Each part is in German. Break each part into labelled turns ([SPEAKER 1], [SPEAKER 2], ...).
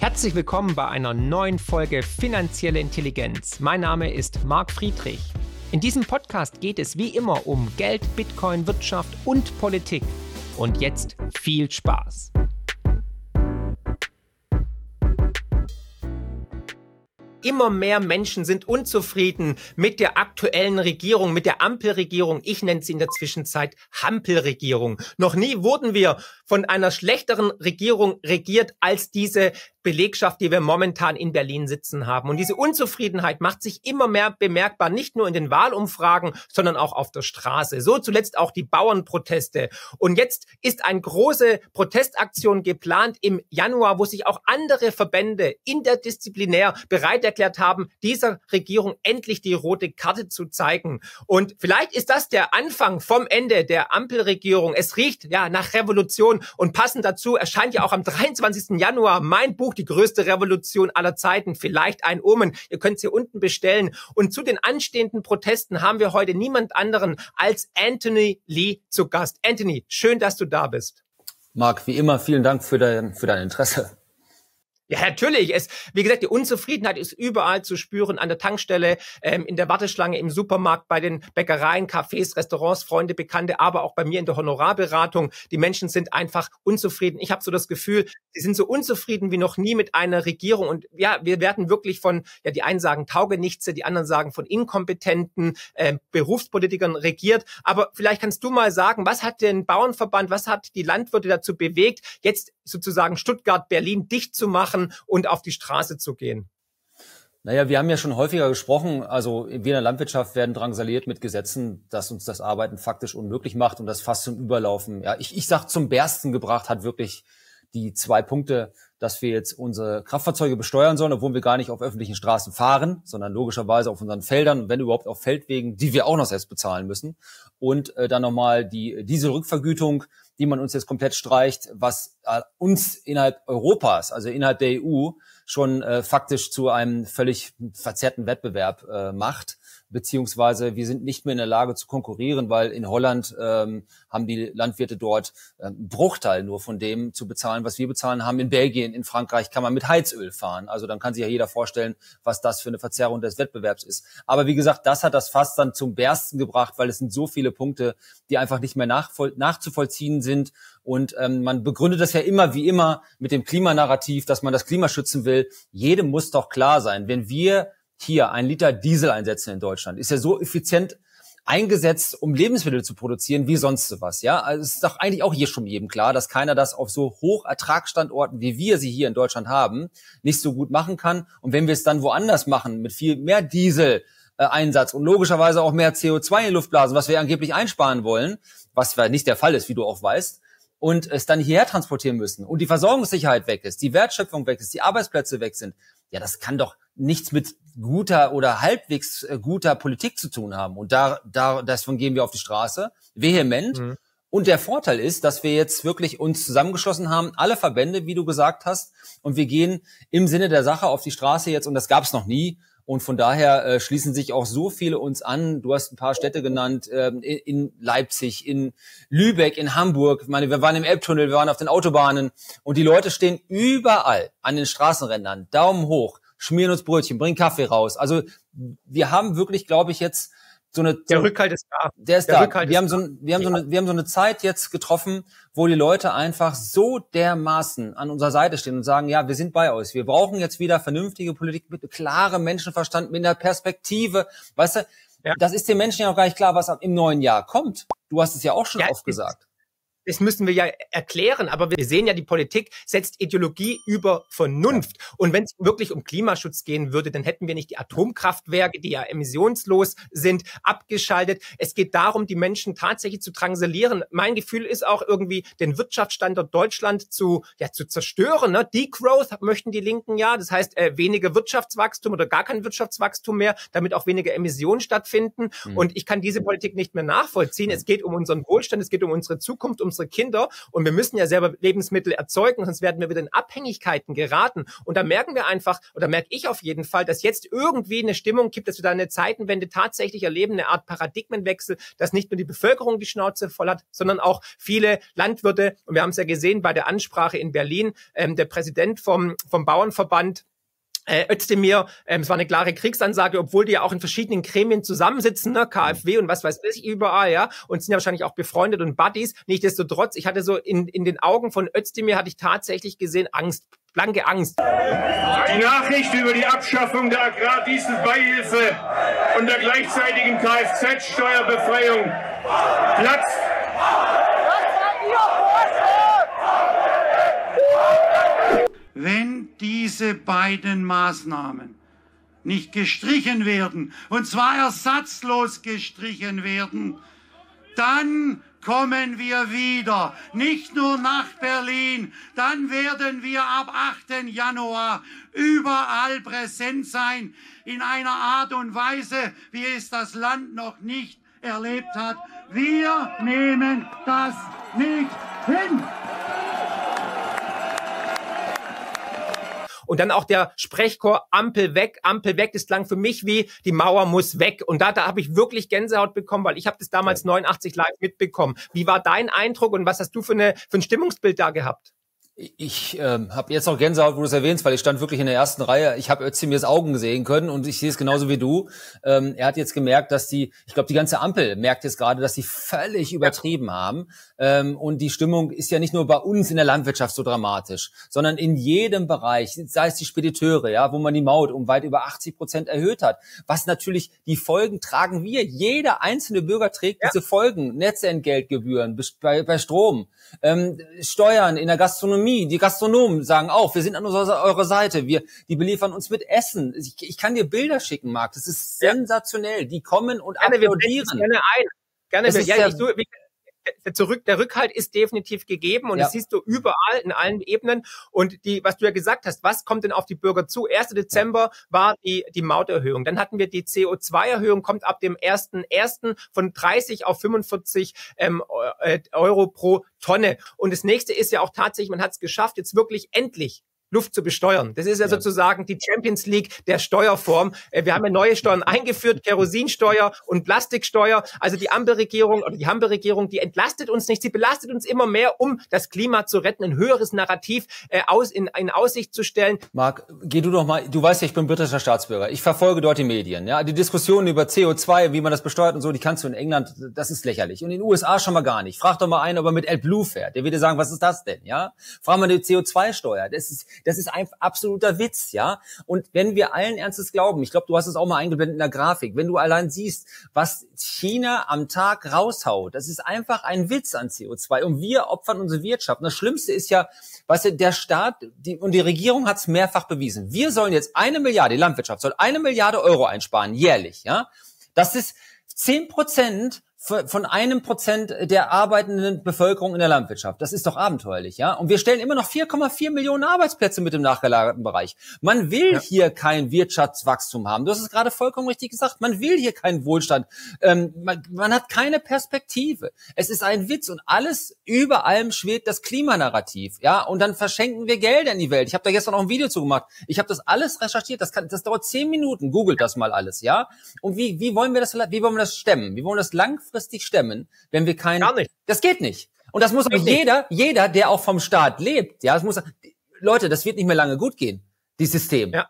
[SPEAKER 1] Herzlich willkommen bei einer neuen Folge Finanzielle Intelligenz. Mein Name ist Marc Friedrich. In diesem Podcast geht es wie immer um Geld, Bitcoin, Wirtschaft und Politik. Und jetzt viel Spaß. Immer mehr Menschen sind unzufrieden mit der aktuellen Regierung, mit der Ampelregierung. Ich nenne sie in der Zwischenzeit Hampelregierung. Noch nie wurden wir von einer schlechteren Regierung regiert als diese Belegschaft, die wir momentan in Berlin sitzen haben. Und diese Unzufriedenheit macht sich immer mehr bemerkbar, nicht nur in den Wahlumfragen, sondern auch auf der Straße. So zuletzt auch die Bauernproteste. Und jetzt ist eine große Protestaktion geplant im Januar, wo sich auch andere Verbände interdisziplinär bereit erklärt haben, dieser Regierung endlich die rote Karte zu zeigen. Und vielleicht ist das der Anfang vom Ende der Ampelregierung. Es riecht ja nach Revolution und passend dazu erscheint ja auch am 23. Januar mein Buch Die größte Revolution aller Zeiten. Vielleicht ein Omen. Ihr könnt es hier unten bestellen. Und zu den anstehenden Protesten haben wir heute niemand anderen als Anthony Lee zu Gast. Anthony, schön, dass du da bist.
[SPEAKER 2] Marc, wie immer, vielen Dank für dein, für dein Interesse.
[SPEAKER 1] Ja, natürlich. Es, wie gesagt, die Unzufriedenheit ist überall zu spüren, an der Tankstelle, ähm, in der Warteschlange, im Supermarkt, bei den Bäckereien, Cafés, Restaurants, Freunde, Bekannte, aber auch bei mir in der Honorarberatung. Die Menschen sind einfach unzufrieden. Ich habe so das Gefühl, sie sind so unzufrieden wie noch nie mit einer Regierung. Und ja, wir werden wirklich von, ja, die einen sagen Taugenichtse, die anderen sagen von inkompetenten äh, Berufspolitikern regiert. Aber vielleicht kannst du mal sagen, was hat den Bauernverband, was hat die Landwirte dazu bewegt, jetzt sozusagen Stuttgart, Berlin dicht zu machen und auf die Straße zu gehen?
[SPEAKER 2] Naja, wir haben ja schon häufiger gesprochen, also wir in der Landwirtschaft werden drangsaliert mit Gesetzen, dass uns das Arbeiten faktisch unmöglich macht und das fast zum Überlaufen, ja, ich, ich sag zum Bersten gebracht hat wirklich die zwei Punkte, dass wir jetzt unsere Kraftfahrzeuge besteuern sollen, obwohl wir gar nicht auf öffentlichen Straßen fahren, sondern logischerweise auf unseren Feldern, wenn überhaupt auf Feldwegen, die wir auch noch selbst bezahlen müssen. Und äh, dann nochmal die Dieselrückvergütung, die man uns jetzt komplett streicht, was äh, uns innerhalb Europas, also innerhalb der EU, schon äh, faktisch zu einem völlig verzerrten Wettbewerb äh, macht beziehungsweise wir sind nicht mehr in der Lage zu konkurrieren, weil in Holland ähm, haben die Landwirte dort äh, einen Bruchteil nur von dem zu bezahlen, was wir bezahlen haben. In Belgien, in Frankreich kann man mit Heizöl fahren. Also dann kann sich ja jeder vorstellen, was das für eine Verzerrung des Wettbewerbs ist. Aber wie gesagt, das hat das fast dann zum Bersten gebracht, weil es sind so viele Punkte, die einfach nicht mehr nachzuvollziehen sind. Und ähm, man begründet das ja immer wie immer mit dem Klimanarrativ, dass man das Klima schützen will. Jedem muss doch klar sein, wenn wir hier ein Liter Diesel einsetzen in Deutschland, ist ja so effizient eingesetzt, um Lebensmittel zu produzieren, wie sonst was. Ja, also es ist doch eigentlich auch hier schon jedem klar, dass keiner das auf so Hochertragsstandorten, wie wir sie hier in Deutschland haben, nicht so gut machen kann. Und wenn wir es dann woanders machen, mit viel mehr Diesel, äh, Einsatz und logischerweise auch mehr CO2 in die Luft blasen, was wir angeblich einsparen wollen, was nicht der Fall ist, wie du auch weißt, und es dann hierher transportieren müssen und die Versorgungssicherheit weg ist, die Wertschöpfung weg ist, die Arbeitsplätze weg sind, ja, das kann doch nichts mit guter oder halbwegs äh, guter Politik zu tun haben. Und da, da, deswegen gehen wir auf die Straße, vehement. Mhm. Und der Vorteil ist, dass wir jetzt wirklich uns zusammengeschlossen haben, alle Verbände, wie du gesagt hast, und wir gehen im Sinne der Sache auf die Straße jetzt, und das gab es noch nie. Und von daher äh, schließen sich auch so viele uns an. Du hast ein paar Städte genannt, äh, in, in Leipzig, in Lübeck, in Hamburg. Ich meine, wir waren im Elbtunnel, wir waren auf den Autobahnen und die Leute stehen überall an den Straßenrändern, Daumen hoch, schmieren uns Brötchen, bringen Kaffee raus. Also wir haben wirklich, glaube ich, jetzt so eine
[SPEAKER 1] der Rückhalt ist da.
[SPEAKER 2] Der ist der da. Rückhalt wir haben so ein, wir haben so eine wir haben so eine Zeit jetzt getroffen, wo die Leute einfach so dermaßen an unserer Seite stehen und sagen, ja, wir sind bei euch. Wir brauchen jetzt wieder vernünftige Politik mit klarem Menschenverstand, mit einer Perspektive. Weißt du, ja. das ist den Menschen ja auch gar nicht klar, was im neuen Jahr kommt. Du hast es ja auch schon ja, oft gesagt
[SPEAKER 1] das müssen wir ja erklären, aber wir sehen ja, die Politik setzt Ideologie über Vernunft. Und wenn es wirklich um Klimaschutz gehen würde, dann hätten wir nicht die Atomkraftwerke, die ja emissionslos sind, abgeschaltet. Es geht darum, die Menschen tatsächlich zu drangsalieren. Mein Gefühl ist auch irgendwie, den Wirtschaftsstandort Deutschland zu, ja, zu zerstören. Ne? Degrowth möchten die Linken ja. Das heißt, äh, weniger Wirtschaftswachstum oder gar kein Wirtschaftswachstum mehr, damit auch weniger Emissionen stattfinden. Mhm. Und ich kann diese Politik nicht mehr nachvollziehen. Es geht um unseren Wohlstand, es geht um unsere Zukunft, um unsere Kinder und wir müssen ja selber Lebensmittel erzeugen, sonst werden wir wieder in Abhängigkeiten geraten. Und da merken wir einfach, oder merke ich auf jeden Fall, dass jetzt irgendwie eine Stimmung gibt, dass wir da eine Zeitenwende tatsächlich erleben, eine Art Paradigmenwechsel, dass nicht nur die Bevölkerung die Schnauze voll hat, sondern auch viele Landwirte. Und wir haben es ja gesehen bei der Ansprache in Berlin, ähm, der Präsident vom, vom Bauernverband, äh, Özdemir, ähm, es war eine klare Kriegsansage, obwohl die ja auch in verschiedenen Gremien zusammensitzen, ne, KfW und was weiß ich überall, ja, und sind ja wahrscheinlich auch befreundet und Buddies. Nichtsdestotrotz, ich hatte so in, in den Augen von Özdemir hatte ich tatsächlich gesehen Angst, blanke Angst.
[SPEAKER 3] Die Nachricht über die Abschaffung der Agrardieselbeihilfe und der gleichzeitigen Kfz-Steuerbefreiung platzt.
[SPEAKER 4] Wenn diese beiden Maßnahmen nicht gestrichen werden, und zwar ersatzlos gestrichen werden, dann kommen wir wieder, nicht nur nach Berlin, dann werden wir ab 8. Januar überall präsent sein, in einer Art und Weise, wie es das Land noch nicht erlebt hat. Wir nehmen das nicht hin.
[SPEAKER 1] Und dann auch der Sprechchor Ampel weg, Ampel weg, das klang für mich wie die Mauer muss weg. Und da, da habe ich wirklich Gänsehaut bekommen, weil ich habe das damals ja. 89 live mitbekommen. Wie war dein Eindruck und was hast du für, eine, für ein Stimmungsbild da gehabt?
[SPEAKER 2] Ich ähm, habe jetzt noch Gänsehaut, wo du es erwähnst, weil ich stand wirklich in der ersten Reihe. Ich habe Özdemirs Augen sehen können und ich sehe es genauso wie du. Ähm, er hat jetzt gemerkt, dass die, ich glaube, die ganze Ampel merkt jetzt gerade, dass sie völlig übertrieben haben. Ähm, und die Stimmung ist ja nicht nur bei uns in der Landwirtschaft so dramatisch, sondern in jedem Bereich, sei es die Spediteure, ja, wo man die Maut um weit über 80 Prozent erhöht hat. Was natürlich die Folgen tragen wir. Jeder einzelne Bürger trägt ja. diese Folgen. Netzentgeltgebühren bei, bei Strom, ähm, Steuern in der Gastronomie Gastronomie, die Gastronomen sagen auch, wir sind an eurer Seite, wir, die beliefern uns mit Essen. Ich, ich kann dir Bilder schicken, Marc, das ist sensationell. Die kommen und gerne, applaudieren.
[SPEAKER 1] Gerne ein. Gerne, wir, ja, ich, du, wie, der, Zurück, der Rückhalt ist definitiv gegeben und ja. das siehst du überall in allen Ebenen. Und die, was du ja gesagt hast, was kommt denn auf die Bürger zu? 1. Dezember war die, die Mauterhöhung. Dann hatten wir die CO2-Erhöhung, kommt ab dem 1.1. von 30 auf 45 ähm, äh, Euro pro Tonne. Und das nächste ist ja auch tatsächlich, man hat es geschafft, jetzt wirklich endlich Luft zu besteuern. Das ist ja, ja, sozusagen die Champions League der Steuerform. Äh, wir haben ja neue Steuern eingeführt, Kerosinsteuer und Plastiksteuer. Also die Ampelregierung oder die Ampelregierung, die entlastet uns nicht, sie belastet uns immer mehr, um das Klima zu retten, ein höheres Narrativ äh, aus, in, in Aussicht zu stellen.
[SPEAKER 2] Marc, geh du doch mal, du weißt ja, ich bin britischer Staatsbürger. Ich verfolge dort die Medien. Ja, Die Diskussionen über CO2, wie man das besteuert und so, die kannst du in England, das ist lächerlich. Und in den USA schon mal gar nicht. Frag doch mal einen, ob er mit AdBlue fährt. Der würde sagen, was ist das denn? Ja, Frag mal eine CO2-Steuer. Das ist das ist ein absoluter Witz, ja. Und wenn wir allen Ernstes glauben, ich glaube, du hast es auch mal eingeblendet in der Grafik, wenn du allein siehst, was China am Tag raushaut, das ist einfach ein Witz an CO2 und wir opfern unsere Wirtschaft. Und das Schlimmste ist ja, weißt du, der Staat die, und die Regierung hat es mehrfach bewiesen. Wir sollen jetzt eine Milliarde, die Landwirtschaft soll eine Milliarde Euro einsparen, jährlich, ja. Das ist zehn Prozent von einem Prozent der arbeitenden Bevölkerung in der Landwirtschaft. Das ist doch abenteuerlich, ja? Und wir stellen immer noch 4,4 Millionen Arbeitsplätze mit dem nachgelagerten Bereich. Man will ja. hier kein Wirtschaftswachstum haben. Du hast es gerade vollkommen richtig gesagt. Man will hier keinen Wohlstand. Ähm, man, man, hat keine Perspektive. Es ist ein Witz und alles über allem schwebt das Klimanarrativ, ja? Und dann verschenken wir Geld in die Welt. Ich habe da gestern auch ein Video zu gemacht. Ich habe das alles recherchiert. Das, kann, das dauert zehn Minuten. Googelt das mal alles, ja? Und wie, wie wollen wir das, wie wollen wir das stemmen? Wie wollen wir das langfristig langfristig stemmen, wenn wir kein, Gar nicht. das geht nicht. Und das muss auch jeder, jeder, der auch vom Staat lebt, ja, das muss, Leute, das wird nicht mehr lange gut gehen, die System.
[SPEAKER 1] Ja.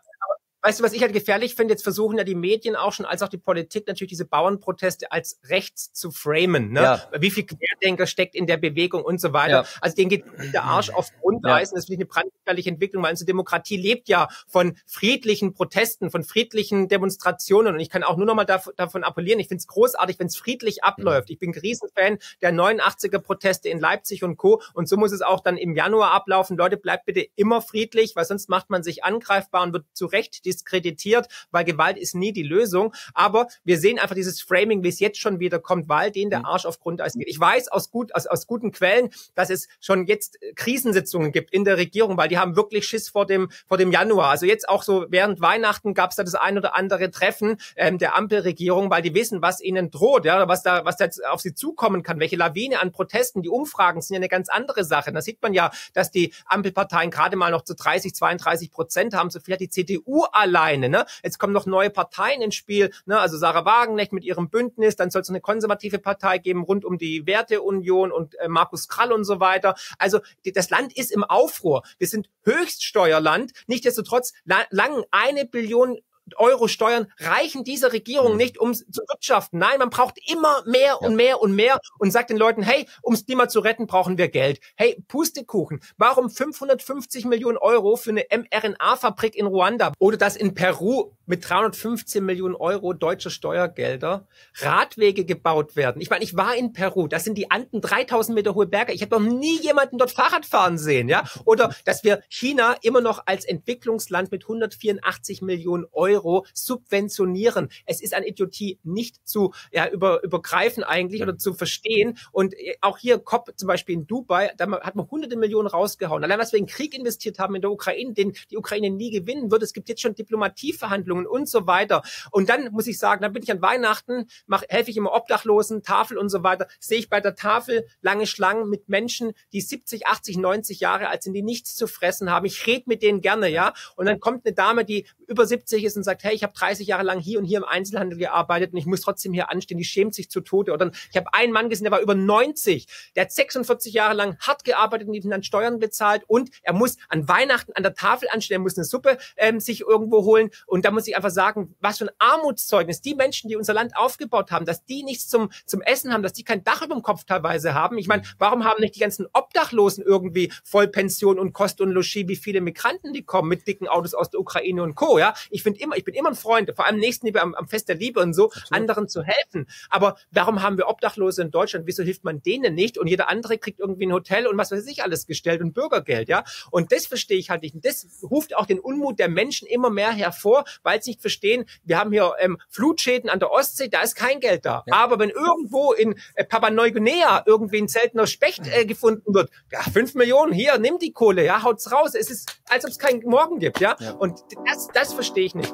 [SPEAKER 1] Weißt du, was ich halt gefährlich finde? Jetzt versuchen ja die Medien auch schon, als auch die Politik natürlich diese Bauernproteste als rechts zu framen. Ne? Ja. Wie viel Querdenker steckt in der Bewegung und so weiter. Ja. Also denen geht der Arsch auf Grundeisen. Ja. Das finde ich eine brandgefährliche Entwicklung, weil unsere Demokratie lebt ja von friedlichen Protesten, von friedlichen Demonstrationen. Und ich kann auch nur noch mal dav davon appellieren. Ich finde es großartig, wenn es friedlich abläuft. Mhm. Ich bin Riesenfan der 89er Proteste in Leipzig und Co. Und so muss es auch dann im Januar ablaufen. Leute, bleibt bitte immer friedlich, weil sonst macht man sich angreifbar und wird zu Recht diskreditiert, weil Gewalt ist nie die Lösung. Aber wir sehen einfach dieses Framing, wie es jetzt schon wieder kommt, weil denen der mhm. Arsch auf Grundeis geht. Ich weiß aus, gut, aus, aus guten Quellen, dass es schon jetzt Krisensitzungen gibt in der Regierung, weil die haben wirklich Schiss vor dem, vor dem Januar. Also jetzt auch so während Weihnachten gab es da das ein oder andere Treffen ähm, der Ampelregierung, weil die wissen, was ihnen droht, ja, was da, was da auf sie zukommen kann, welche Lawine an Protesten. Die Umfragen sind ja eine ganz andere Sache. Da sieht man ja, dass die Ampelparteien gerade mal noch zu 30, 32 Prozent haben. So viel hat die CDU alleine. Ne? Jetzt kommen noch neue Parteien ins Spiel. Ne? Also Sarah Wagenknecht mit ihrem Bündnis. Dann soll es eine konservative Partei geben rund um die Werteunion und äh, Markus Krall und so weiter. Also die, das Land ist im Aufruhr. Wir sind Höchststeuerland. Nichtsdestotrotz la lang eine Billion Euro Steuern reichen dieser Regierung hm. nicht, um zu wirtschaften. Nein, man braucht immer mehr und mehr und mehr und sagt den Leuten, hey, ums Klima zu retten, brauchen wir Geld. Hey, Pustekuchen, warum 550 Millionen Euro für eine mRNA-Fabrik in Ruanda oder das in Peru mit 315 Millionen Euro deutsche Steuergelder Radwege gebaut werden. Ich meine, ich war in Peru, das sind die Anden 3000 Meter hohe Berge. Ich habe noch nie jemanden dort Fahrrad fahren sehen, ja? Oder dass wir China immer noch als Entwicklungsland mit 184 Millionen Euro subventionieren. Es ist an Idiotie nicht zu ja, über, übergreifen eigentlich oder zu verstehen. Und äh, auch hier COP zum Beispiel in Dubai, da hat man hunderte Millionen rausgehauen. Allein was wir in Krieg investiert haben in der Ukraine, den die Ukraine nie gewinnen wird. Es gibt jetzt schon Diplomatieverhandlungen und so weiter. Und dann muss ich sagen, dann bin ich an Weihnachten, mach, helfe ich immer Obdachlosen, Tafel und so weiter, sehe ich bei der Tafel lange Schlangen mit Menschen, die 70, 80, 90 Jahre alt sind, die nichts zu fressen haben. Ich rede mit denen gerne, ja. Und dann kommt eine Dame, die über 70 ist und sagt, hey, ich habe 30 Jahre lang hier und hier im Einzelhandel gearbeitet und ich muss trotzdem hier anstehen, die schämt sich zu Tode. Oder ich habe einen Mann gesehen, der war über 90, der hat 46 Jahre lang hart gearbeitet und dann Steuern bezahlt und er muss an Weihnachten an der Tafel anstehen, er muss eine Suppe ähm, sich irgendwo holen und da muss ich einfach sagen, was für ein Armutszeugnis die Menschen, die unser Land aufgebaut haben, dass die nichts zum, zum Essen haben, dass die kein Dach über dem Kopf teilweise haben. Ich meine, warum haben nicht die ganzen Obdachlosen irgendwie Vollpension und Kost und Logis, wie viele Migranten, die kommen mit dicken Autos aus der Ukraine und Co. Ja, ich finde immer, ich bin immer ein Freund, vor allem Nächstenliebe am, am Fest der Liebe und so, Absolut. anderen zu helfen. Aber warum haben wir Obdachlose in Deutschland? Wieso hilft man denen nicht? Und jeder andere kriegt irgendwie ein Hotel und was weiß ich alles gestellt und Bürgergeld, ja? Und das verstehe ich halt nicht. Und das ruft auch den Unmut der Menschen immer mehr hervor, weil sie nicht verstehen, wir haben hier ähm, Flutschäden an der Ostsee, da ist kein Geld da. Ja. Aber wenn irgendwo in äh, Papua-Neuguinea irgendwie ein seltener Specht äh, gefunden wird, ja, fünf Millionen, hier, nimm die Kohle, ja, haut's raus. Es ist, als ob es keinen Morgen gibt, ja. ja. Und das, das verstehe ich nicht.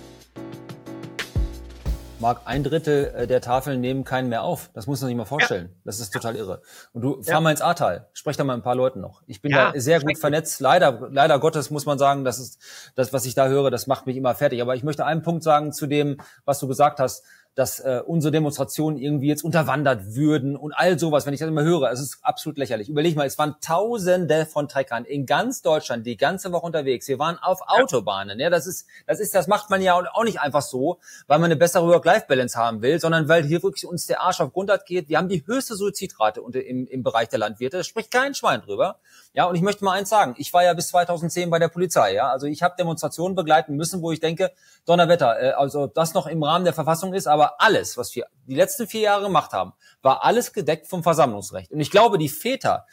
[SPEAKER 2] Marc, ein Drittel äh, der Tafeln nehmen keinen mehr auf. Das muss man sich mal vorstellen. Ja. Das ist total irre. Und du fahr ja. mal ins Ahrtal, sprech da mal ein paar Leuten noch. Ich bin ja, da sehr gut vernetzt. Leider, leider Gottes muss man sagen, das ist das, was ich da höre, das macht mich immer fertig. Aber ich möchte einen Punkt sagen zu dem, was du gesagt hast dass äh, unsere Demonstrationen irgendwie jetzt unterwandert würden und all sowas. Wenn ich das immer höre, es ist absolut lächerlich. Überleg mal, es waren Tausende von Treckern in ganz Deutschland die ganze Woche unterwegs. Wir waren auf Autobahnen. Ja, das ist, das ist, das macht man ja auch nicht einfach so, weil man eine bessere Work-Life-Balance haben will, sondern weil hier wirklich uns der Arsch auf Grundart geht. Wir haben die höchste Suizidrate unter, im, im Bereich der Landwirte. Da spricht kein Schwein drüber. Ja, und ich möchte mal eins sagen. Ich war ja bis 2010 bei der Polizei. Ja, also ich habe Demonstrationen begleiten müssen, wo ich denke, Donnerwetter, äh, also das noch im Rahmen der Verfassung ist, aber alles, was wir die letzten vier Jahre gemacht haben, war alles gedeckt vom Versammlungsrecht. Und ich glaube, die Väter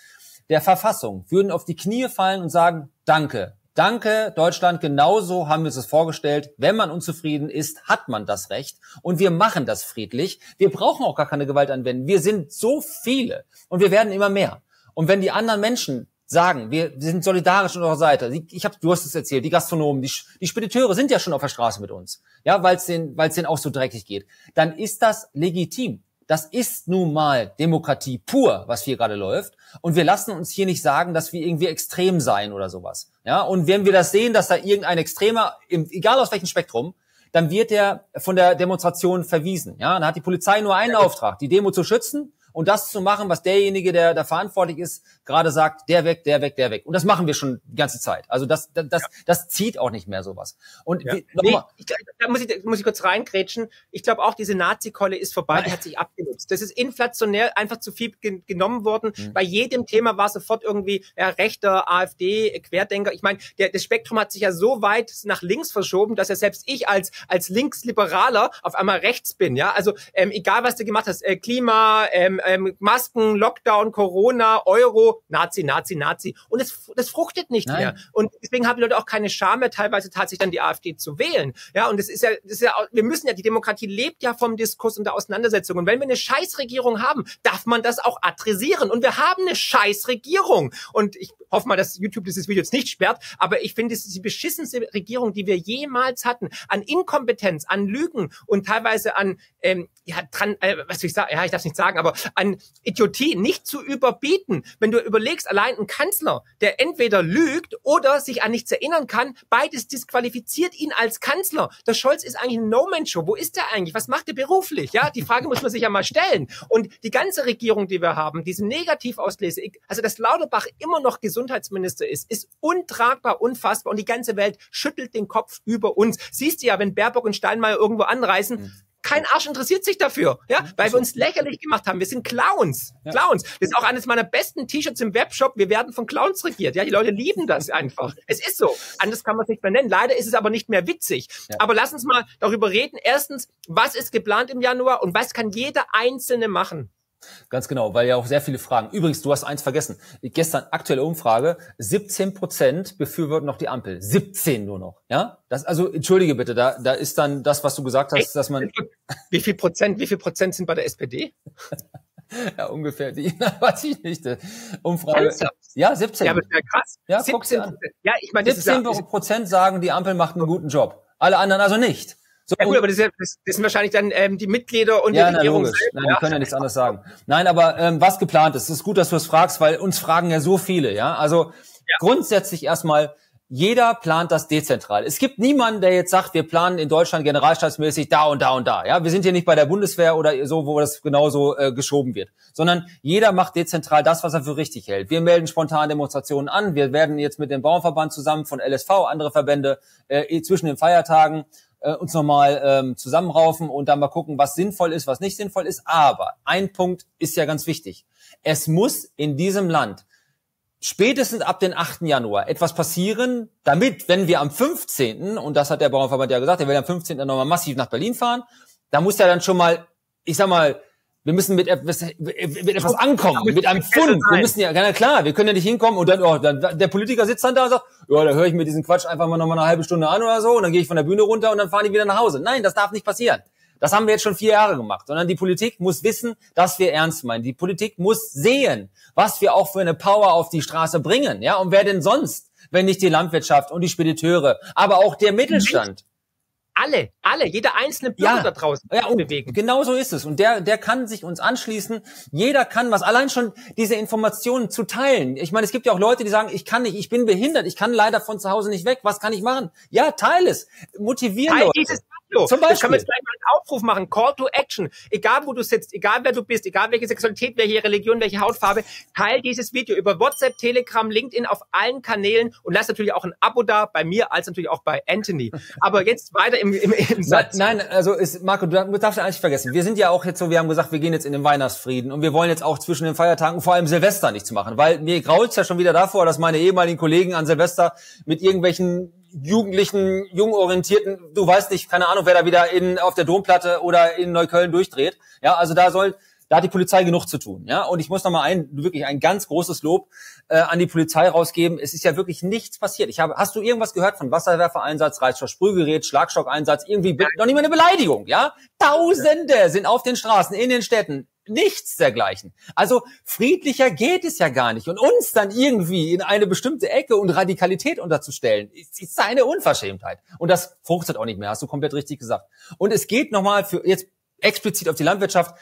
[SPEAKER 2] der Verfassung würden auf die Knie fallen und sagen, danke, Danke, Deutschland, genauso haben wir uns vorgestellt. Wenn man unzufrieden ist, hat man das Recht. Und wir machen das friedlich. Wir brauchen auch gar keine Gewalt anwenden. Wir sind so viele und wir werden immer mehr. Und wenn die anderen Menschen sagen, wir sind solidarisch an eurer Seite. Ich hab, du hast es erzählt, die Gastronomen, die, die Spediteure sind ja schon auf der Straße mit uns, ja, weil es denen, weil es denen auch so dreckig geht. Dann ist das legitim. Das ist nun mal Demokratie pur, was hier gerade läuft. Und wir lassen uns hier nicht sagen, dass wir irgendwie extrem seien oder sowas. Ja, und wenn wir das sehen, dass da irgendein Extremer, egal aus welchem Spektrum, dann wird er von der Demonstration verwiesen. Ja, dann hat die Polizei nur einen Auftrag, die Demo zu schützen und das zu machen, was derjenige, der da verantwortlich ist, gerade sagt, der weg, der weg, der weg. Und das machen wir schon die ganze Zeit. Also das, das, das, ja. das zieht auch nicht mehr sowas. Und
[SPEAKER 1] ja. wie, nee, ich, da muss ich, muss ich kurz reingrätschen. Ich glaube auch, diese Nazi-Kolle ist vorbei, die hat sich abgenutzt. Das ist inflationär einfach zu viel gen genommen worden. Mhm. Bei jedem Thema war sofort irgendwie ja, rechter, AfD, Querdenker. Ich meine, der, das Spektrum hat sich ja so weit nach links verschoben, dass ja selbst ich als, als Linksliberaler auf einmal rechts bin. Ja, also ähm, egal was du gemacht hast, äh, Klima, ähm, ähm, Masken, Lockdown, Corona, Euro, Nazi, Nazi, Nazi. Und es, das fruchtet nicht Nein. mehr. Und deswegen haben die Leute auch keine Scham mehr, teilweise tatsächlich dann die AfD zu wählen. Ja, und das ist ja, das ist ja, wir müssen ja, die Demokratie lebt ja vom Diskurs und der Auseinandersetzung. Und wenn wir eine Scheißregierung haben, darf man das auch adressieren. Und wir haben eine Scheißregierung. Und ich hoffe mal, dass YouTube dieses Video jetzt nicht sperrt, aber ich finde, es ist die beschissenste Regierung, die wir jemals hatten. An Inkompetenz, an Lügen und teilweise an, ähm, ja, dran, äh, was soll ich sagen, ja, ich darf es nicht sagen, aber an Idiotie nicht zu überbieten. Wenn du überlegst, allein ein Kanzler, der entweder lügt oder sich an nichts erinnern kann, beides disqualifiziert ihn als Kanzler. Der Scholz ist eigentlich ein No-Man-Show. Wo ist der eigentlich? Was macht er beruflich? Ja, die Frage muss man sich ja mal stellen. Und die ganze Regierung, die wir haben, diese Negativauslese, also dass Lauterbach immer noch Gesundheitsminister ist, ist untragbar, unfassbar und die ganze Welt schüttelt den Kopf über uns. Siehst du ja, wenn Baerbock und Steinmeier irgendwo anreisen, mhm kein Arsch interessiert sich dafür, ja, weil wir uns lächerlich gemacht haben. Wir sind Clowns. Clowns. Das ist auch eines meiner besten T-Shirts im Webshop. Wir werden von Clowns regiert. Ja, die Leute lieben das einfach. Es ist so. Anders kann man es nicht mehr nennen. Leider ist es aber nicht mehr witzig. Aber lass uns mal darüber reden. Erstens, was ist geplant im Januar und was kann jeder Einzelne machen?
[SPEAKER 2] Ganz genau, weil ja auch sehr viele Fragen. Übrigens, du hast eins vergessen. Gestern aktuelle Umfrage, 17 Prozent befürworten noch die Ampel. 17 nur noch. Ja? Das, also, entschuldige bitte, da, da ist dann das, was du gesagt hast, dass man.
[SPEAKER 1] Wie viel Prozent, wie viel Prozent sind bei der SPD?
[SPEAKER 2] ja, ungefähr. Die, weiß ich nicht. Umfrage. Ja, 17. Ja,
[SPEAKER 1] aber ist ja krass.
[SPEAKER 2] Ja, 17 Ja, ich meine, 17 Prozent sagen, die Ampel macht einen guten Job. Alle anderen also nicht.
[SPEAKER 1] So, ja gut, aber das, ja, das, das sind wahrscheinlich dann ähm, die Mitglieder und ja, die Regierung
[SPEAKER 2] na, Nein, ja. wir können ja nichts anderes sagen. Nein, aber ähm, was geplant ist, ist gut, dass du es fragst, weil uns fragen ja so viele. Ja, also ja. grundsätzlich erstmal jeder plant das dezentral. Es gibt niemanden, der jetzt sagt, wir planen in Deutschland generalstaatsmäßig da und da und da. Ja, wir sind hier nicht bei der Bundeswehr oder so, wo das genauso äh, geschoben wird, sondern jeder macht dezentral das, was er für richtig hält. Wir melden spontan Demonstrationen an. Wir werden jetzt mit dem Bauernverband zusammen von LSV, andere Verbände äh, zwischen den Feiertagen äh, uns nochmal ähm, zusammenraufen und dann mal gucken, was sinnvoll ist, was nicht sinnvoll ist. Aber ein Punkt ist ja ganz wichtig. Es muss in diesem Land spätestens ab den 8. Januar etwas passieren, damit, wenn wir am 15., und das hat der Bauernverband ja gesagt, er will am 15. nochmal massiv nach Berlin fahren, da muss ja dann schon mal, ich sag mal, wir müssen mit etwas, mit etwas ankommen, mit einem Fund. Wir müssen ja, ja klar, wir können ja nicht hinkommen und dann, oh, dann der Politiker sitzt dann da und sagt, ja, da höre ich mir diesen Quatsch einfach mal nochmal eine halbe Stunde an oder so und dann gehe ich von der Bühne runter und dann fahren die wieder nach Hause. Nein, das darf nicht passieren. Das haben wir jetzt schon vier Jahre gemacht, sondern die Politik muss wissen, dass wir ernst meinen. Die Politik muss sehen, was wir auch für eine Power auf die Straße bringen, ja, und wer denn sonst, wenn nicht die Landwirtschaft und die Spediteure, aber auch der Mittelstand
[SPEAKER 1] alle, alle, jeder einzelne Bürger ja, da draußen
[SPEAKER 2] ja, bewegen. Genau so ist es. Und der, der kann sich uns anschließen. Jeder kann was. Allein schon diese Informationen zu teilen. Ich meine, es gibt ja auch Leute, die sagen, ich kann nicht, ich bin behindert, ich kann leider von zu Hause nicht weg. Was kann ich machen? Ja, teile es. Motivieren
[SPEAKER 1] Teil Leute. Dieses so, Zum Beispiel. können wir jetzt gleich mal einen Aufruf machen. Call to Action. Egal wo du sitzt, egal wer du bist, egal welche Sexualität, welche Religion, welche Hautfarbe, teil dieses Video über WhatsApp, Telegram, LinkedIn auf allen Kanälen und lass natürlich auch ein Abo da, bei mir als natürlich auch bei Anthony. Aber jetzt weiter im, im, im
[SPEAKER 2] Satz. Nein, also ist, Marco, du darfst ja eigentlich vergessen. Wir sind ja auch jetzt so, wir haben gesagt, wir gehen jetzt in den Weihnachtsfrieden und wir wollen jetzt auch zwischen den Feiertagen, vor allem Silvester, nichts machen, weil mir grault's ja schon wieder davor, dass meine ehemaligen Kollegen an Silvester mit irgendwelchen Jugendlichen, jungorientierten, du weißt nicht, keine Ahnung, wer da wieder in, auf der Domplatte oder in Neukölln durchdreht. Ja, also da soll, da hat die Polizei genug zu tun. Ja, und ich muss nochmal ein, wirklich ein ganz großes Lob äh, an die Polizei rausgeben. Es ist ja wirklich nichts passiert. Ich habe, hast du irgendwas gehört von Wasserwerfereinsatz, Reizstoff, Sprühgerät, Schlagstockeinsatz, irgendwie, noch nicht mal eine Beleidigung, ja? Tausende sind auf den Straßen, in den Städten, nichts dergleichen. Also friedlicher geht es ja gar nicht. Und uns dann irgendwie in eine bestimmte Ecke und Radikalität unterzustellen, ist, ist eine Unverschämtheit. Und das fruchtet auch nicht mehr, hast du komplett richtig gesagt. Und es geht nochmal für jetzt explizit auf die Landwirtschaft.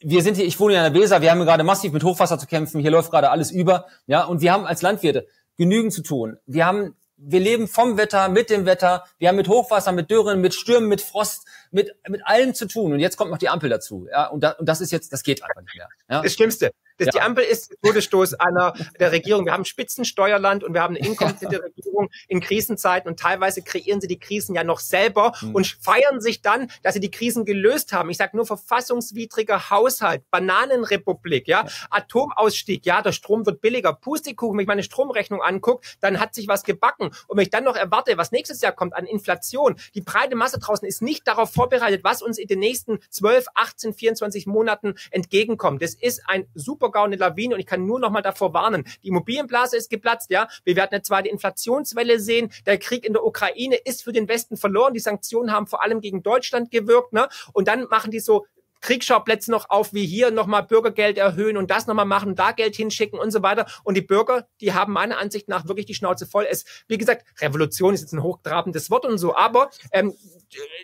[SPEAKER 2] Wir sind hier, ich wohne ja in der Weser, wir haben gerade massiv mit Hochwasser zu kämpfen, hier läuft gerade alles über, ja, und wir haben als Landwirte genügend zu tun. Wir haben wir leben vom Wetter, mit dem Wetter. Wir haben mit Hochwasser, mit Dürren, mit Stürmen, mit Frost, mit, mit allem zu tun. Und jetzt kommt noch die Ampel dazu. Ja, und, da, und das ist jetzt, das geht einfach nicht mehr. Ja?
[SPEAKER 1] Das Schlimmste. Das, ja. Die Ampel ist der Todesstoß einer der Regierung. Wir haben Spitzensteuerland und wir haben eine inkompetente Regierung in Krisenzeiten und teilweise kreieren sie die Krisen ja noch selber mhm. und feiern sich dann, dass sie die Krisen gelöst haben. Ich sage nur verfassungswidriger Haushalt, Bananenrepublik, ja, ja, Atomausstieg, ja, der Strom wird billiger, Pustekuchen, wenn ich meine Stromrechnung angucke, dann hat sich was gebacken. Und wenn ich dann noch erwarte, was nächstes Jahr kommt an Inflation, die breite Masse draußen ist nicht darauf vorbereitet, was uns in den nächsten 12, 18, 24 Monaten entgegenkommt. Das ist ein super eine Lawine und ich kann nur noch mal davor warnen. Die Immobilienblase ist geplatzt, ja. Wir werden eine zweite Inflationswelle sehen. Der Krieg in der Ukraine ist für den Westen verloren. Die Sanktionen haben vor allem gegen Deutschland gewirkt, ne? Und dann machen die so Kriegsschauplätze noch auf, wie hier nochmal Bürgergeld erhöhen und das nochmal machen, da Geld hinschicken und so weiter. Und die Bürger, die haben meiner Ansicht nach wirklich die Schnauze voll. Es, wie gesagt, Revolution ist jetzt ein hochtrabendes Wort und so, aber ähm,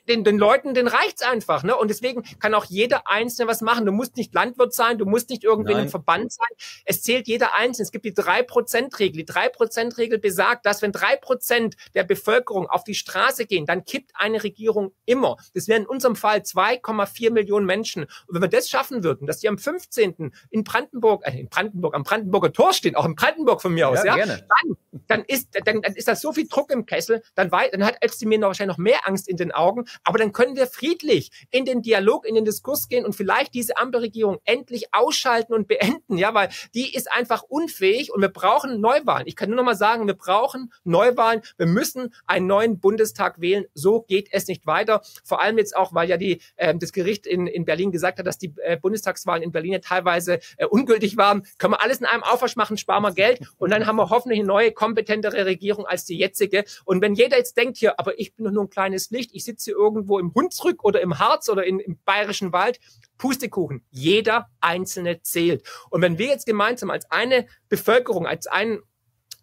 [SPEAKER 1] den, den Leuten, den reicht's einfach, ne? Und deswegen kann auch jeder Einzelne was machen. Du musst nicht Landwirt sein, du musst nicht irgendwie Nein. im Verband sein. Es zählt jeder Einzelne. Es gibt die drei Prozent Regel. Die drei Prozent Regel besagt, dass wenn drei Prozent der Bevölkerung auf die Straße gehen, dann kippt eine Regierung immer. Das wären in unserem Fall 2,4 Millionen Menschen. Und wenn wir das schaffen würden, dass die am 15. in Brandenburg, äh, in Brandenburg, am Brandenburger Tor stehen, auch in Brandenburg von mir aus, ja, ja dann, dann ist, dann, dann ist da so viel Druck im Kessel, dann, wei dann hat Özdemir noch wahrscheinlich noch mehr Angst in den Augen. Aber dann können wir friedlich in den Dialog, in den Diskurs gehen und vielleicht diese Ampelregierung endlich ausschalten und beenden, ja, weil die ist einfach unfähig und wir brauchen Neuwahlen. Ich kann nur noch mal sagen, wir brauchen Neuwahlen. Wir müssen einen neuen Bundestag wählen. So geht es nicht weiter. Vor allem jetzt auch, weil ja die, äh, das Gericht in, in Berlin gesagt hat, dass die äh, Bundestagswahlen in Berlin ja teilweise äh, ungültig waren. Können wir alles in einem Aufwasch machen, sparen wir Geld und dann haben wir hoffentlich eine neue, kompetentere Regierung als die jetzige. Und wenn jeder jetzt denkt hier, aber ich bin doch nur ein kleines Licht, ich sitze hier irgendwo im Hunsrück oder im Harz oder in, im bayerischen Wald. Pustekuchen. Jeder Einzelne zählt. Und wenn wir jetzt gemeinsam als eine Bevölkerung, als ein,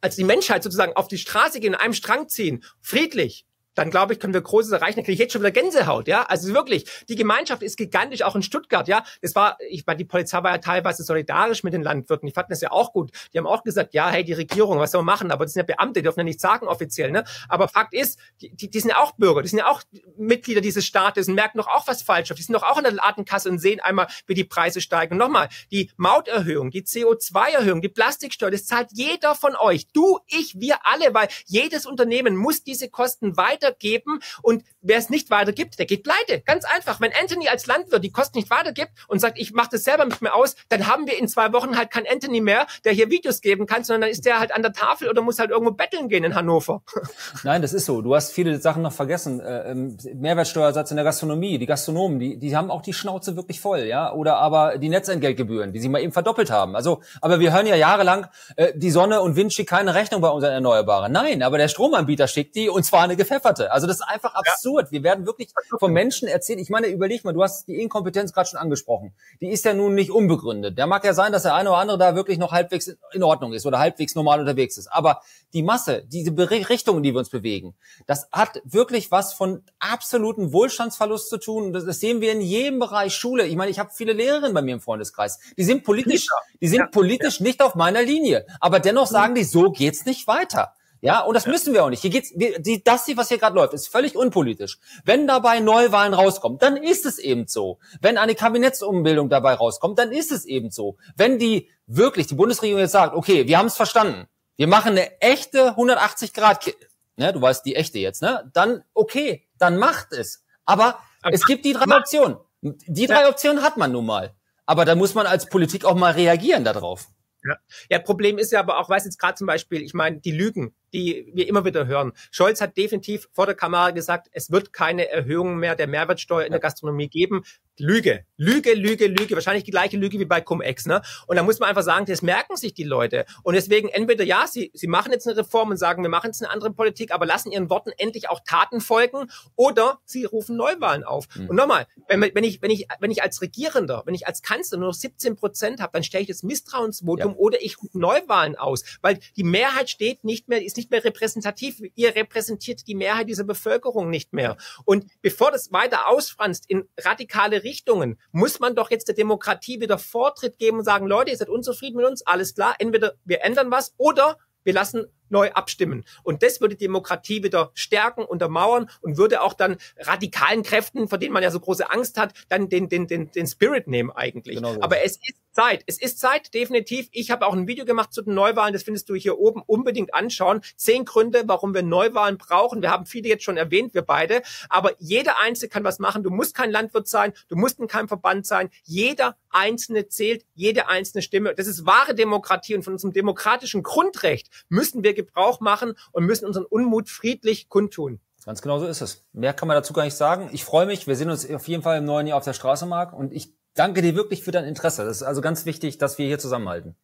[SPEAKER 1] als die Menschheit sozusagen auf die Straße gehen, in einem Strang ziehen, friedlich, dann glaube ich, können wir Großes erreichen. Dann kriege ich jetzt schon wieder Gänsehaut, ja. Also wirklich, die Gemeinschaft ist gigantisch, auch in Stuttgart, ja. Das war, ich meine, die Polizei war ja teilweise solidarisch mit den Landwirten. Die fanden das ja auch gut. Die haben auch gesagt, ja, hey, die Regierung, was soll man machen? Aber das sind ja Beamte, die dürfen ja nichts sagen offiziell, ne? Aber Fakt ist, die, die, die sind ja auch Bürger, die sind ja auch Mitglieder dieses Staates und merken doch auch was falsch auf. Die sind doch auch in der Ladenkasse und sehen einmal, wie die Preise steigen. Und nochmal, die Mauterhöhung, die CO2-Erhöhung, die Plastiksteuer, das zahlt jeder von euch. Du, ich, wir alle, weil jedes Unternehmen muss diese Kosten weiter weitergeben und wer es nicht weitergibt, der geht pleite. Ganz einfach. Wenn Anthony als Landwirt die Kosten nicht weitergibt und sagt, ich mache das selber mit mir aus, dann haben wir in zwei Wochen halt keinen Anthony mehr, der hier Videos geben kann, sondern dann ist der halt an der Tafel oder muss halt irgendwo betteln gehen in Hannover.
[SPEAKER 2] Nein, das ist so. Du hast viele Sachen noch vergessen. Äh, ähm, Mehrwertsteuersatz in der Gastronomie, die Gastronomen, die, die haben auch die Schnauze wirklich voll, ja. Oder aber die Netzentgeltgebühren, die sie mal eben verdoppelt haben. Also, aber wir hören ja jahrelang, äh, die Sonne und Wind schickt keine Rechnung bei unseren Erneuerbaren. Nein, aber der Stromanbieter schickt die und zwar eine gepfefferte. Also das ist einfach absurd. Ja. Wir werden wirklich von Menschen erzählt. Ich meine, überleg mal, du hast die Inkompetenz gerade schon angesprochen. Die ist ja nun nicht unbegründet. Der mag ja sein, dass der eine oder andere da wirklich noch halbwegs in Ordnung ist oder halbwegs normal unterwegs ist. Aber die Masse, diese Richtungen, die wir uns bewegen, das hat wirklich was von absoluten Wohlstandsverlust zu tun. Das, das sehen wir in jedem Bereich Schule. Ich meine, ich habe viele Lehrerinnen bei mir im Freundeskreis. Die sind politisch, die sind politisch nicht auf meiner Linie. Aber dennoch sagen die, so geht's nicht weiter. Ja, und das ja. müssen wir auch nicht. Hier geht's, wir, die, das, was hier gerade läuft, ist völlig unpolitisch. Wenn dabei Neuwahlen rauskommen, dann ist es eben so. Wenn eine Kabinettsumbildung dabei rauskommt, dann ist es eben so. Wenn die wirklich, die Bundesregierung jetzt sagt, okay, wir haben es verstanden, wir machen eine echte 180 Grad, ne, du weißt die echte jetzt, ne, dann okay, dann macht es. Aber okay. es gibt die drei Optionen. Die drei Optionen hat man nun mal. Aber da muss man als Politik auch mal reagieren darauf.
[SPEAKER 1] Ja. ja, Problem ist ja aber auch, weiß jetzt gerade zum Beispiel, ich meine, die Lügen, die wir immer wieder hören. Scholz hat definitiv vor der Kamera gesagt, es wird keine Erhöhung mehr der Mehrwertsteuer in der Gastronomie geben. Lüge, Lüge, Lüge, Lüge. Wahrscheinlich die gleiche Lüge wie bei Cum-Ex. Ne? Und da muss man einfach sagen, das merken sich die Leute. Und deswegen entweder ja, sie, sie machen jetzt eine Reform und sagen, wir machen jetzt eine andere Politik, aber lassen ihren Worten endlich auch Taten folgen, oder sie rufen Neuwahlen auf. Mhm. Und nochmal, wenn, wenn, ich, wenn, ich, wenn ich als Regierender, wenn ich als Kanzler nur noch 17 Prozent habe, dann stelle ich das Misstrauensvotum ja. oder ich rufe Neuwahlen aus, weil die Mehrheit steht nicht mehr, ist nicht mehr repräsentativ. Ihr repräsentiert die Mehrheit dieser Bevölkerung nicht mehr. Und bevor das weiter ausfranst in radikale Richtungen, muss man doch jetzt der Demokratie wieder Vortritt geben und sagen, Leute, ihr seid unzufrieden mit uns, alles klar, entweder wir ändern was oder wir lassen neu abstimmen. Und das würde Demokratie wieder stärken, untermauern und würde auch dann radikalen Kräften, vor denen man ja so große Angst hat, dann den, den, den, den Spirit nehmen eigentlich. Genau so. Aber es ist Zeit. Es ist Zeit, definitiv. Ich habe auch ein Video gemacht zu den Neuwahlen, das findest du hier oben unbedingt anschauen. Zehn Gründe, warum wir Neuwahlen brauchen. Wir haben viele jetzt schon erwähnt, wir beide. Aber jeder Einzelne kann was machen. Du musst kein Landwirt sein, du musst in keinem Verband sein. Jeder Einzelne zählt, jede einzelne Stimme. Das ist wahre Demokratie und von unserem demokratischen Grundrecht müssen wir Gebrauch machen und müssen unseren Unmut friedlich kundtun.
[SPEAKER 2] Ganz genau so ist es. Mehr kann man dazu gar nicht sagen. Ich freue mich. Wir sehen uns auf jeden Fall im neuen Jahr auf der Straße, Marc. Und ich danke dir wirklich für dein Interesse. Das ist also ganz wichtig, dass wir hier zusammenhalten.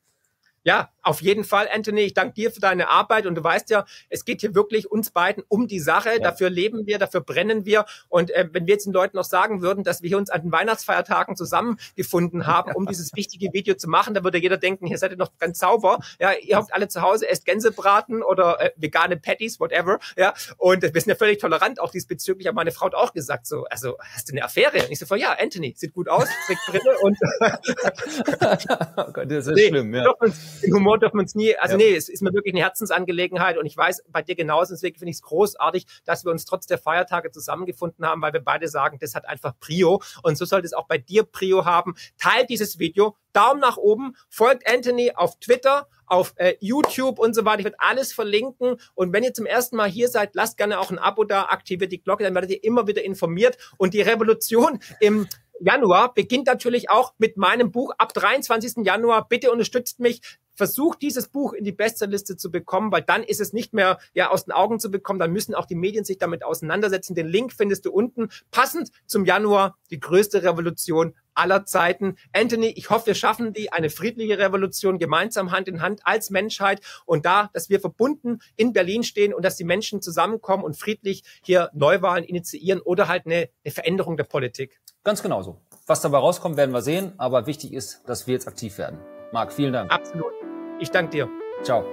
[SPEAKER 1] Ja, auf jeden Fall, Anthony. Ich danke dir für deine Arbeit und du weißt ja, es geht hier wirklich uns beiden um die Sache. Ja. Dafür leben wir, dafür brennen wir. Und äh, wenn wir jetzt den Leuten noch sagen würden, dass wir hier uns an den Weihnachtsfeiertagen zusammengefunden haben, um dieses wichtige Video zu machen, dann würde jeder denken, ihr seid ihr noch ganz sauber. Ja, ihr habt alle zu Hause, esst Gänsebraten oder äh, vegane Patties, whatever. Ja, und wir sind ja völlig tolerant auch diesbezüglich. Aber meine Frau hat auch gesagt so, also hast du eine Affäre? Und ich so, ja, Anthony, sieht gut aus, trägt Brille und
[SPEAKER 2] oh Gott, das ist nee, schlimm, ja
[SPEAKER 1] den Humor dürfen wir uns nie, also ja. nee, es ist mir wirklich eine Herzensangelegenheit und ich weiß, bei dir genauso, deswegen finde ich es großartig, dass wir uns trotz der Feiertage zusammengefunden haben, weil wir beide sagen, das hat einfach Prio und so sollte es auch bei dir Prio haben. Teilt dieses Video, Daumen nach oben, folgt Anthony auf Twitter, auf äh, YouTube und so weiter. Ich werde alles verlinken. Und wenn ihr zum ersten Mal hier seid, lasst gerne auch ein Abo da, aktiviert die Glocke, dann werdet ihr immer wieder informiert. Und die Revolution im Januar beginnt natürlich auch mit meinem Buch ab 23. Januar. Bitte unterstützt mich. Versucht dieses Buch in die Bestsellerliste zu bekommen, weil dann ist es nicht mehr ja aus den Augen zu bekommen. Dann müssen auch die Medien sich damit auseinandersetzen. Den Link findest du unten. Passend zum Januar die größte Revolution aller Zeiten. Anthony, ich hoffe, wir schaffen die, eine friedliche Revolution gemeinsam Hand in Hand als Menschheit und da, dass wir verbunden in Berlin stehen und dass die Menschen zusammenkommen und friedlich hier Neuwahlen initiieren oder halt eine, eine Veränderung der Politik.
[SPEAKER 2] Ganz genauso. Was dabei rauskommt, werden wir sehen, aber wichtig ist, dass wir jetzt aktiv werden. Marc, vielen Dank.
[SPEAKER 1] Absolut. Ich danke dir.
[SPEAKER 2] Ciao.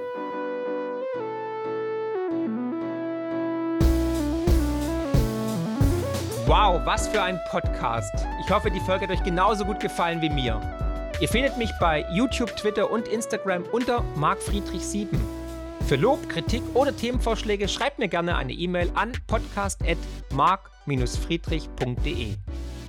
[SPEAKER 1] Wow, was für ein Podcast. Ich hoffe, die Folge hat euch genauso gut gefallen wie mir. Ihr findet mich bei YouTube, Twitter und Instagram unter markfriedrich7. Für Lob, Kritik oder Themenvorschläge schreibt mir gerne eine E-Mail an podcast.mark-friedrich.de.